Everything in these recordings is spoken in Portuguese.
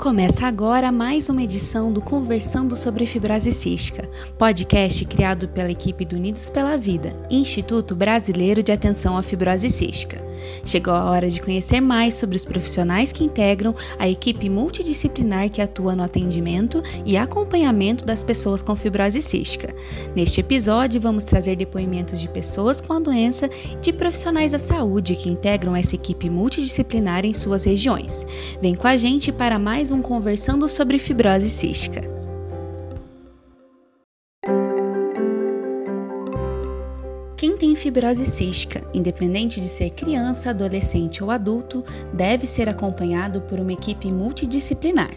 Começa agora mais uma edição do Conversando sobre Fibrose Cística, podcast criado pela equipe do Unidos pela Vida, Instituto Brasileiro de Atenção à Fibrose Cística. Chegou a hora de conhecer mais sobre os profissionais que integram a equipe multidisciplinar que atua no atendimento e acompanhamento das pessoas com fibrose cística. Neste episódio, vamos trazer depoimentos de pessoas com a doença e de profissionais da saúde que integram essa equipe multidisciplinar em suas regiões. Vem com a gente para mais um Conversando sobre Fibrose Cística. Fibrose cística, independente de ser criança, adolescente ou adulto, deve ser acompanhado por uma equipe multidisciplinar.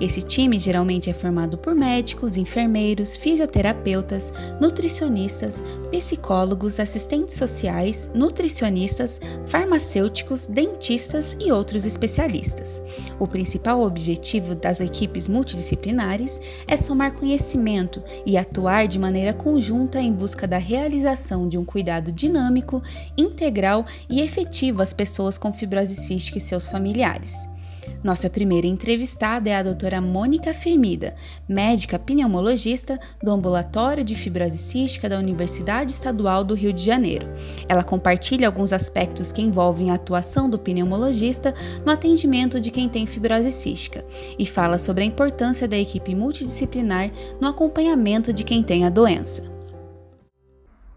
Esse time geralmente é formado por médicos, enfermeiros, fisioterapeutas, nutricionistas, psicólogos, assistentes sociais, nutricionistas, farmacêuticos, dentistas e outros especialistas. O principal objetivo das equipes multidisciplinares é somar conhecimento e atuar de maneira conjunta em busca da realização de um cuidado dinâmico, integral e efetivo às pessoas com fibrose cística e seus familiares. Nossa primeira entrevistada é a doutora Mônica Firmida, médica pneumologista do Ambulatório de Fibrose Cística da Universidade Estadual do Rio de Janeiro. Ela compartilha alguns aspectos que envolvem a atuação do pneumologista no atendimento de quem tem fibrose cística e fala sobre a importância da equipe multidisciplinar no acompanhamento de quem tem a doença.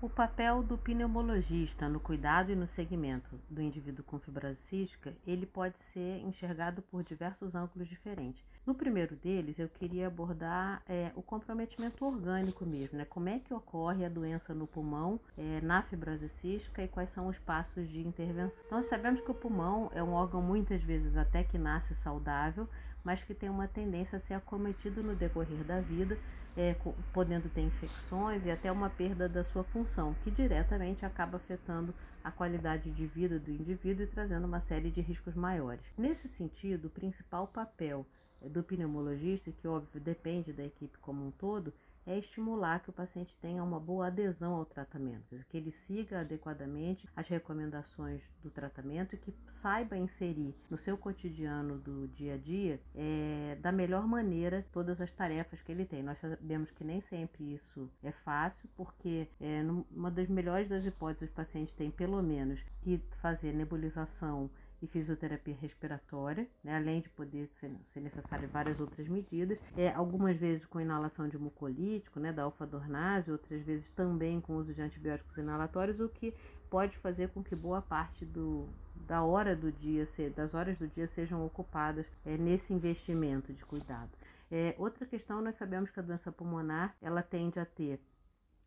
O papel do pneumologista no cuidado e no segmento do indivíduo com fibrose cística, ele pode ser enxergado por diversos ângulos diferentes. No primeiro deles, eu queria abordar é, o comprometimento orgânico mesmo, né? Como é que ocorre a doença no pulmão, é, na fibrose cística e quais são os passos de intervenção. Então, sabemos que o pulmão é um órgão muitas vezes até que nasce saudável, mas que tem uma tendência a ser acometido no decorrer da vida é, podendo ter infecções e até uma perda da sua função, que diretamente acaba afetando a qualidade de vida do indivíduo e trazendo uma série de riscos maiores. Nesse sentido, o principal papel do pneumologista, que óbvio depende da equipe como um todo, é estimular que o paciente tenha uma boa adesão ao tratamento, que ele siga adequadamente as recomendações do tratamento e que saiba inserir no seu cotidiano do dia a dia é, da melhor maneira todas as tarefas que ele tem. Nós sabemos que nem sempre isso é fácil, porque é, uma das melhores das hipóteses, o paciente tem pelo menos que fazer nebulização e fisioterapia respiratória, né, além de poder ser, ser necessário várias outras medidas, é, algumas vezes com inalação de mucolítico, né, da alfa-dornase, outras vezes também com uso de antibióticos inalatórios, o que pode fazer com que boa parte do, da hora do dia, das horas do dia sejam ocupadas é, nesse investimento de cuidado. É, outra questão, nós sabemos que a doença pulmonar ela tende a ter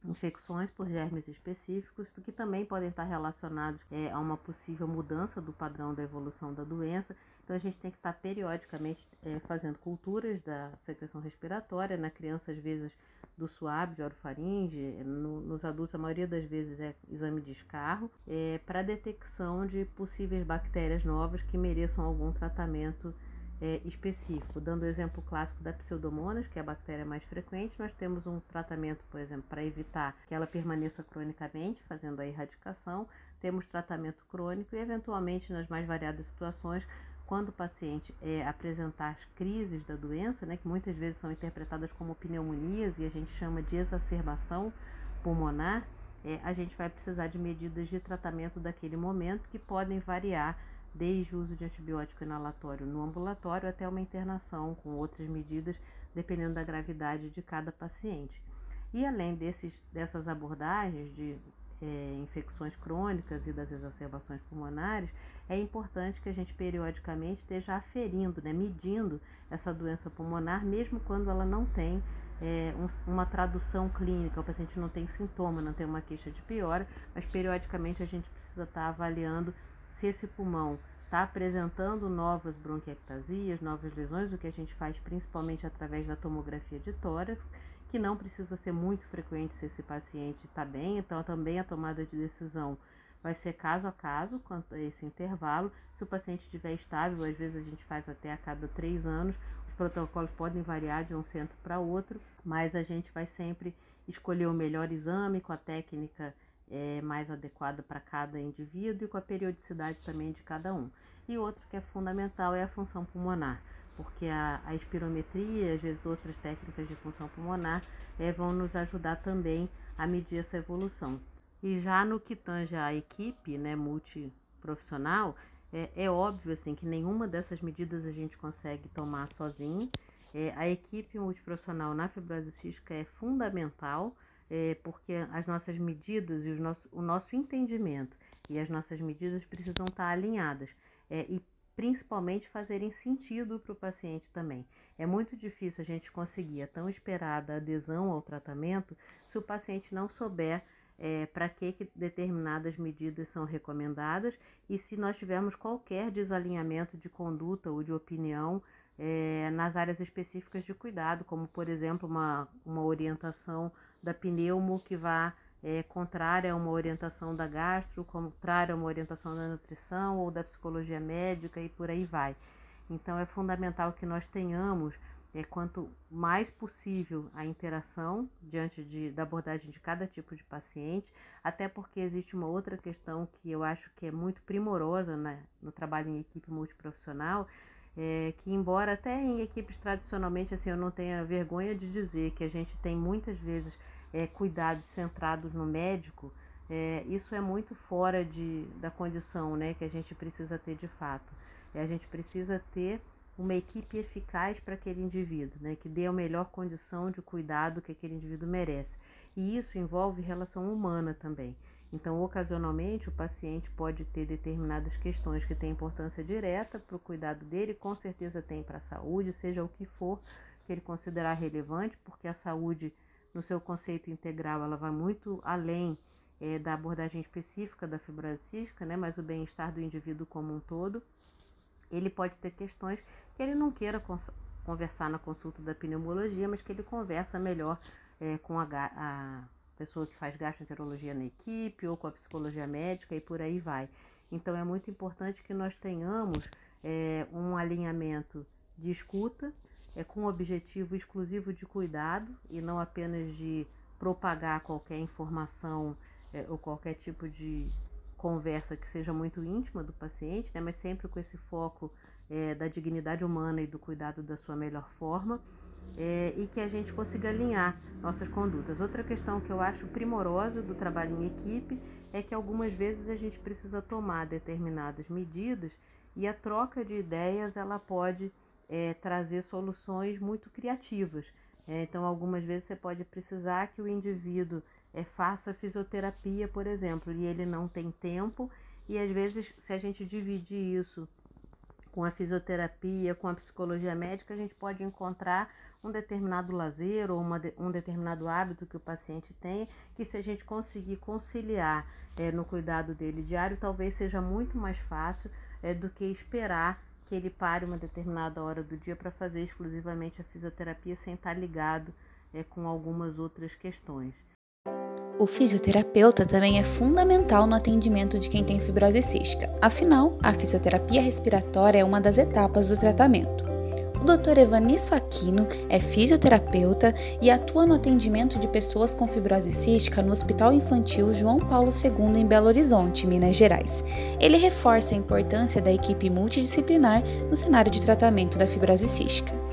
infecções por germes específicos, que também podem estar relacionados é, a uma possível mudança do padrão da evolução da doença. Então a gente tem que estar periodicamente é, fazendo culturas da secreção respiratória, na criança às vezes do suave, de orofaringe, no, nos adultos a maioria das vezes é exame de escarro, é, para detecção de possíveis bactérias novas que mereçam algum tratamento é, específico. Dando o exemplo clássico da pseudomonas, que é a bactéria mais frequente, nós temos um tratamento, por exemplo, para evitar que ela permaneça cronicamente, fazendo a erradicação. Temos tratamento crônico e, eventualmente, nas mais variadas situações, quando o paciente é, apresentar as crises da doença, né, que muitas vezes são interpretadas como pneumonias e a gente chama de exacerbação pulmonar, é, a gente vai precisar de medidas de tratamento daquele momento que podem variar desde o uso de antibiótico inalatório no ambulatório até uma internação com outras medidas, dependendo da gravidade de cada paciente. E além desses, dessas abordagens de é, infecções crônicas e das exacerbações pulmonares, é importante que a gente periodicamente esteja aferindo, né, medindo essa doença pulmonar, mesmo quando ela não tem é, um, uma tradução clínica, o paciente não tem sintoma, não tem uma queixa de piora, mas periodicamente a gente precisa estar avaliando se esse pulmão está apresentando novas bronquiectasias, novas lesões, o que a gente faz principalmente através da tomografia de tórax, que não precisa ser muito frequente se esse paciente está bem, então também a tomada de decisão vai ser caso a caso quanto a esse intervalo. Se o paciente estiver estável, às vezes a gente faz até a cada três anos, os protocolos podem variar de um centro para outro, mas a gente vai sempre escolher o melhor exame com a técnica é, mais adequada para cada indivíduo e com a periodicidade também de cada um. E outro que é fundamental é a função pulmonar. porque a, a espirometria, às vezes outras técnicas de função pulmonar, é, vão nos ajudar também a medir essa evolução. E já no que tange a equipe né, multiprofissional, é, é óbvio assim, que nenhuma dessas medidas a gente consegue tomar sozinho. É, a equipe multiprofissional na fibrose cística é fundamental, é, porque as nossas medidas e os nosso, o nosso entendimento e as nossas medidas precisam estar alinhadas. É, e principalmente fazerem sentido para o paciente também. É muito difícil a gente conseguir a tão esperada adesão ao tratamento se o paciente não souber é, para que, que determinadas medidas são recomendadas e se nós tivermos qualquer desalinhamento de conduta ou de opinião é, nas áreas específicas de cuidado, como por exemplo uma, uma orientação da pneumo que vá é, contrária a uma orientação da gastro, contrária a uma orientação da nutrição ou da psicologia médica e por aí vai. Então é fundamental que nós tenhamos é, quanto mais possível a interação diante de, da abordagem de cada tipo de paciente, até porque existe uma outra questão que eu acho que é muito primorosa né, no trabalho em equipe multiprofissional, é, que embora até em equipes tradicionalmente, assim, eu não tenha vergonha de dizer que a gente tem muitas vezes é, cuidados centrados no médico, é, isso é muito fora de, da condição né, que a gente precisa ter de fato. É, a gente precisa ter uma equipe eficaz para aquele indivíduo, né, que dê a melhor condição de cuidado que aquele indivíduo merece. E isso envolve relação humana também. Então, ocasionalmente, o paciente pode ter determinadas questões que têm importância direta para o cuidado dele, com certeza tem para a saúde, seja o que for que ele considerar relevante, porque a saúde no seu conceito integral, ela vai muito além é, da abordagem específica da fibrose cística, né, mas o bem-estar do indivíduo como um todo. Ele pode ter questões que ele não queira conversar na consulta da pneumologia, mas que ele conversa melhor é, com a, a pessoa que faz gastroenterologia na equipe ou com a psicologia médica e por aí vai. Então é muito importante que nós tenhamos é, um alinhamento de escuta é com o objetivo exclusivo de cuidado e não apenas de propagar qualquer informação é, ou qualquer tipo de conversa que seja muito íntima do paciente, né, mas sempre com esse foco é, da dignidade humana e do cuidado da sua melhor forma. É, e que a gente consiga alinhar nossas condutas. Outra questão que eu acho primorosa do trabalho em equipe é que algumas vezes a gente precisa tomar determinadas medidas e a troca de ideias ela pode é, trazer soluções muito criativas. É, então, algumas vezes você pode precisar que o indivíduo é, faça fisioterapia, por exemplo, e ele não tem tempo, e às vezes, se a gente dividir isso com a fisioterapia, com a psicologia médica, a gente pode encontrar um determinado lazer ou uma, um determinado hábito que o paciente tem, que se a gente conseguir conciliar é, no cuidado dele diário, talvez seja muito mais fácil é, do que esperar que ele pare uma determinada hora do dia para fazer exclusivamente a fisioterapia sem estar tá ligado é, com algumas outras questões. O fisioterapeuta também é fundamental no atendimento de quem tem fibrose cística. Afinal, a fisioterapia respiratória é uma das etapas do tratamento. O Dr. Evanisso Aquino é fisioterapeuta e atua no atendimento de pessoas com fibrose cística no Hospital Infantil João Paulo II em Belo Horizonte, Minas Gerais. Ele reforça a importância da equipe multidisciplinar no cenário de tratamento da fibrose cística.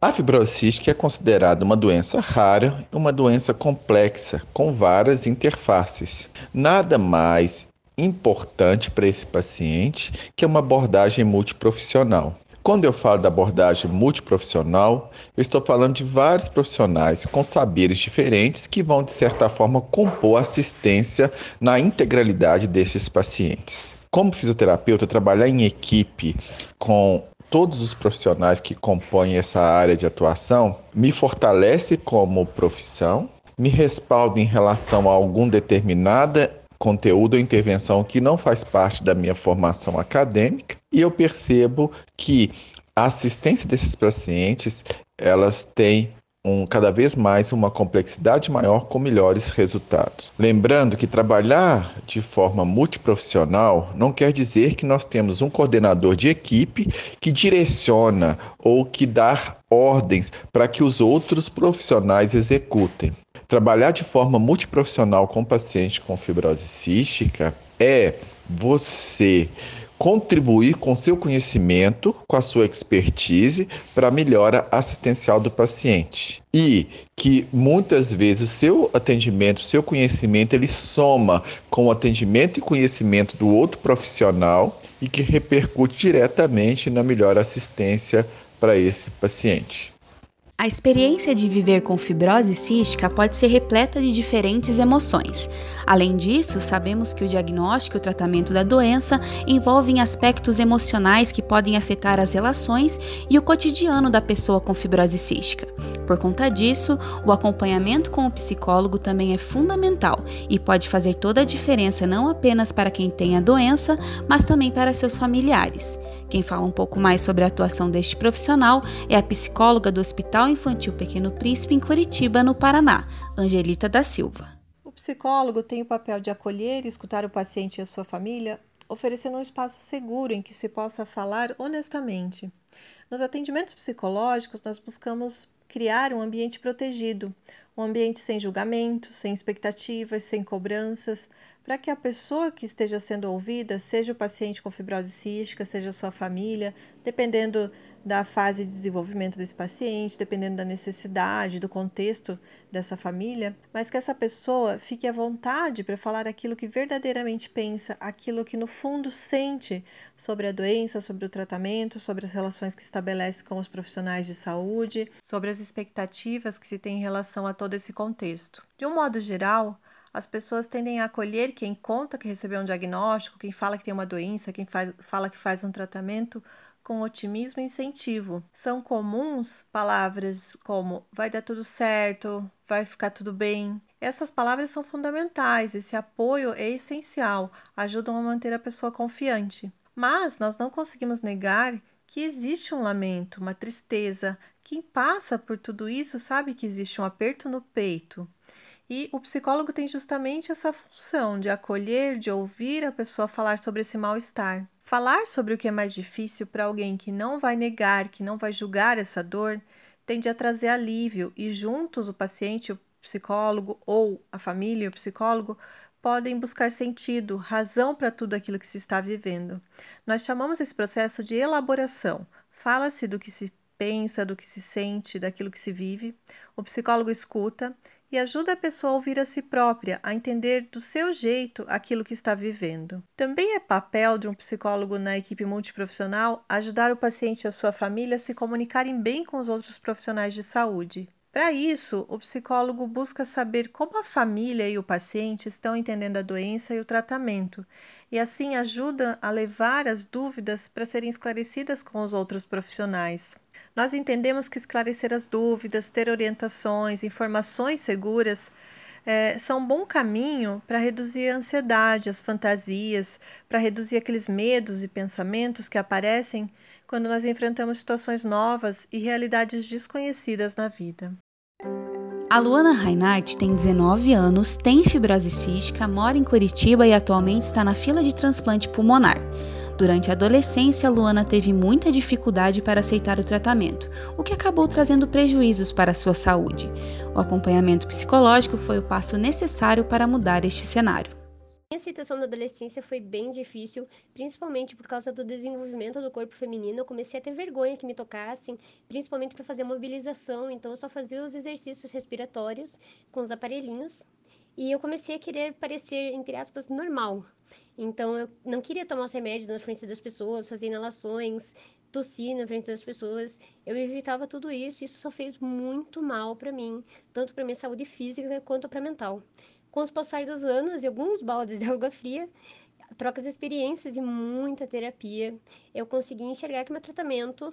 A fibrose cística é considerada uma doença rara e uma doença complexa, com várias interfaces. Nada mais importante para esse paciente que uma abordagem multiprofissional. Quando eu falo da abordagem multiprofissional, eu estou falando de vários profissionais com saberes diferentes que vão, de certa forma, compor assistência na integralidade desses pacientes. Como fisioterapeuta, trabalhar em equipe com todos os profissionais que compõem essa área de atuação me fortalece como profissão, me respalda em relação a algum determinada conteúdo ou intervenção que não faz parte da minha formação acadêmica e eu percebo que a assistência desses pacientes elas têm um, cada vez mais uma complexidade maior com melhores resultados. Lembrando que trabalhar de forma multiprofissional não quer dizer que nós temos um coordenador de equipe que direciona ou que dá ordens para que os outros profissionais executem. Trabalhar de forma multiprofissional com paciente com fibrose cística é você contribuir com seu conhecimento, com a sua expertise para a melhora assistencial do paciente. E que muitas vezes o seu atendimento, o seu conhecimento, ele soma com o atendimento e conhecimento do outro profissional e que repercute diretamente na melhor assistência para esse paciente. A experiência de viver com fibrose cística pode ser repleta de diferentes emoções. Além disso, sabemos que o diagnóstico e o tratamento da doença envolvem aspectos emocionais que podem afetar as relações e o cotidiano da pessoa com fibrose cística. Por conta disso, o acompanhamento com o psicólogo também é fundamental e pode fazer toda a diferença não apenas para quem tem a doença, mas também para seus familiares. Quem fala um pouco mais sobre a atuação deste profissional é a psicóloga do Hospital Infantil Pequeno Príncipe em Curitiba, no Paraná, Angelita da Silva. O psicólogo tem o papel de acolher e escutar o paciente e a sua família, oferecendo um espaço seguro em que se possa falar honestamente. Nos atendimentos psicológicos, nós buscamos criar um ambiente protegido, um ambiente sem julgamentos, sem expectativas, sem cobranças, para que a pessoa que esteja sendo ouvida, seja o paciente com fibrose cística, seja sua família, dependendo da fase de desenvolvimento desse paciente, dependendo da necessidade, do contexto dessa família, mas que essa pessoa fique à vontade para falar aquilo que verdadeiramente pensa, aquilo que no fundo sente sobre a doença, sobre o tratamento, sobre as relações que estabelece com os profissionais de saúde, sobre as expectativas que se tem em relação a todo esse contexto. De um modo geral, as pessoas tendem a acolher quem conta que recebeu um diagnóstico, quem fala que tem uma doença, quem faz, fala que faz um tratamento, com otimismo e incentivo. São comuns palavras como vai dar tudo certo, vai ficar tudo bem. Essas palavras são fundamentais, esse apoio é essencial, ajudam a manter a pessoa confiante. Mas nós não conseguimos negar que existe um lamento, uma tristeza. Quem passa por tudo isso sabe que existe um aperto no peito. E o psicólogo tem justamente essa função de acolher, de ouvir a pessoa falar sobre esse mal-estar. Falar sobre o que é mais difícil para alguém que não vai negar, que não vai julgar essa dor, tende a trazer alívio e juntos o paciente, o psicólogo ou a família e o psicólogo podem buscar sentido, razão para tudo aquilo que se está vivendo. Nós chamamos esse processo de elaboração. Fala-se do que se pensa, do que se sente, daquilo que se vive. O psicólogo escuta e ajuda a pessoa a ouvir a si própria, a entender do seu jeito aquilo que está vivendo. Também é papel de um psicólogo na equipe multiprofissional ajudar o paciente e a sua família a se comunicarem bem com os outros profissionais de saúde. Para isso, o psicólogo busca saber como a família e o paciente estão entendendo a doença e o tratamento, e assim ajuda a levar as dúvidas para serem esclarecidas com os outros profissionais. Nós entendemos que esclarecer as dúvidas, ter orientações, informações seguras é, são um bom caminho para reduzir a ansiedade, as fantasias, para reduzir aqueles medos e pensamentos que aparecem quando nós enfrentamos situações novas e realidades desconhecidas na vida. A Luana Reinhardt tem 19 anos, tem fibrose cística, mora em Curitiba e atualmente está na fila de transplante pulmonar. Durante a adolescência, Luana teve muita dificuldade para aceitar o tratamento, o que acabou trazendo prejuízos para sua saúde. O acompanhamento psicológico foi o passo necessário para mudar este cenário. A aceitação da adolescência foi bem difícil, principalmente por causa do desenvolvimento do corpo feminino. Eu comecei a ter vergonha que me tocassem, principalmente para fazer mobilização, então eu só fazia os exercícios respiratórios com os aparelhinhos. E eu comecei a querer parecer, entre aspas, normal. Então eu não queria tomar os remédios na frente das pessoas, fazer inalações, tossir na frente das pessoas. Eu evitava tudo isso, e isso só fez muito mal para mim, tanto para minha saúde física quanto para mental. Com os passar dos anos e alguns baldes de água fria, trocas de experiências e muita terapia, eu consegui enxergar que meu tratamento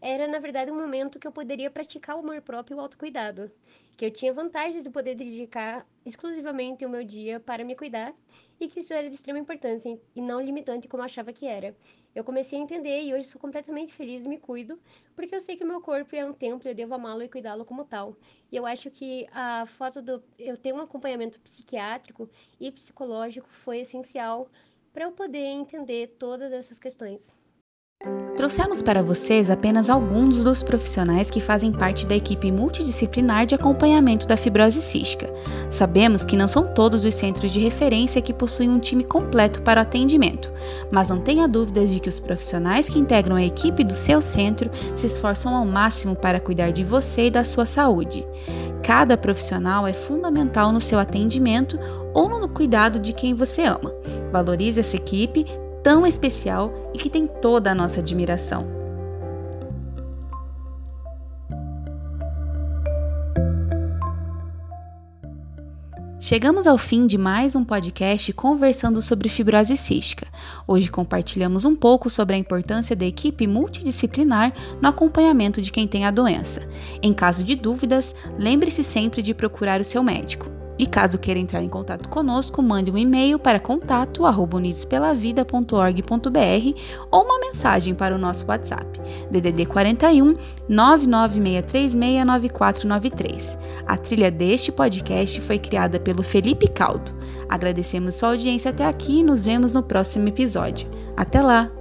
era, na verdade, um momento que eu poderia praticar o amor próprio e o autocuidado, que eu tinha vantagens de poder dedicar exclusivamente o meu dia para me cuidar e que isso era de extrema importância e não limitante como eu achava que era. Eu comecei a entender e hoje sou completamente feliz e me cuido, porque eu sei que o meu corpo é um templo e eu devo amá-lo e cuidá-lo como tal. E eu acho que a foto do eu ter um acompanhamento psiquiátrico e psicológico foi essencial para eu poder entender todas essas questões. Trouxemos para vocês apenas alguns dos profissionais que fazem parte da equipe multidisciplinar de acompanhamento da fibrose cística. Sabemos que não são todos os centros de referência que possuem um time completo para o atendimento, mas não tenha dúvidas de que os profissionais que integram a equipe do seu centro se esforçam ao máximo para cuidar de você e da sua saúde. Cada profissional é fundamental no seu atendimento ou no cuidado de quem você ama. Valorize essa equipe, tão especial e que tem toda a nossa admiração. Chegamos ao fim de mais um podcast conversando sobre fibrose cística. Hoje compartilhamos um pouco sobre a importância da equipe multidisciplinar no acompanhamento de quem tem a doença. Em caso de dúvidas, lembre-se sempre de procurar o seu médico. E caso queira entrar em contato conosco, mande um e-mail para contato@unidospelavida.org.br ou uma mensagem para o nosso WhatsApp DDD 41 996369493. A trilha deste podcast foi criada pelo Felipe Caldo. Agradecemos sua audiência até aqui e nos vemos no próximo episódio. Até lá!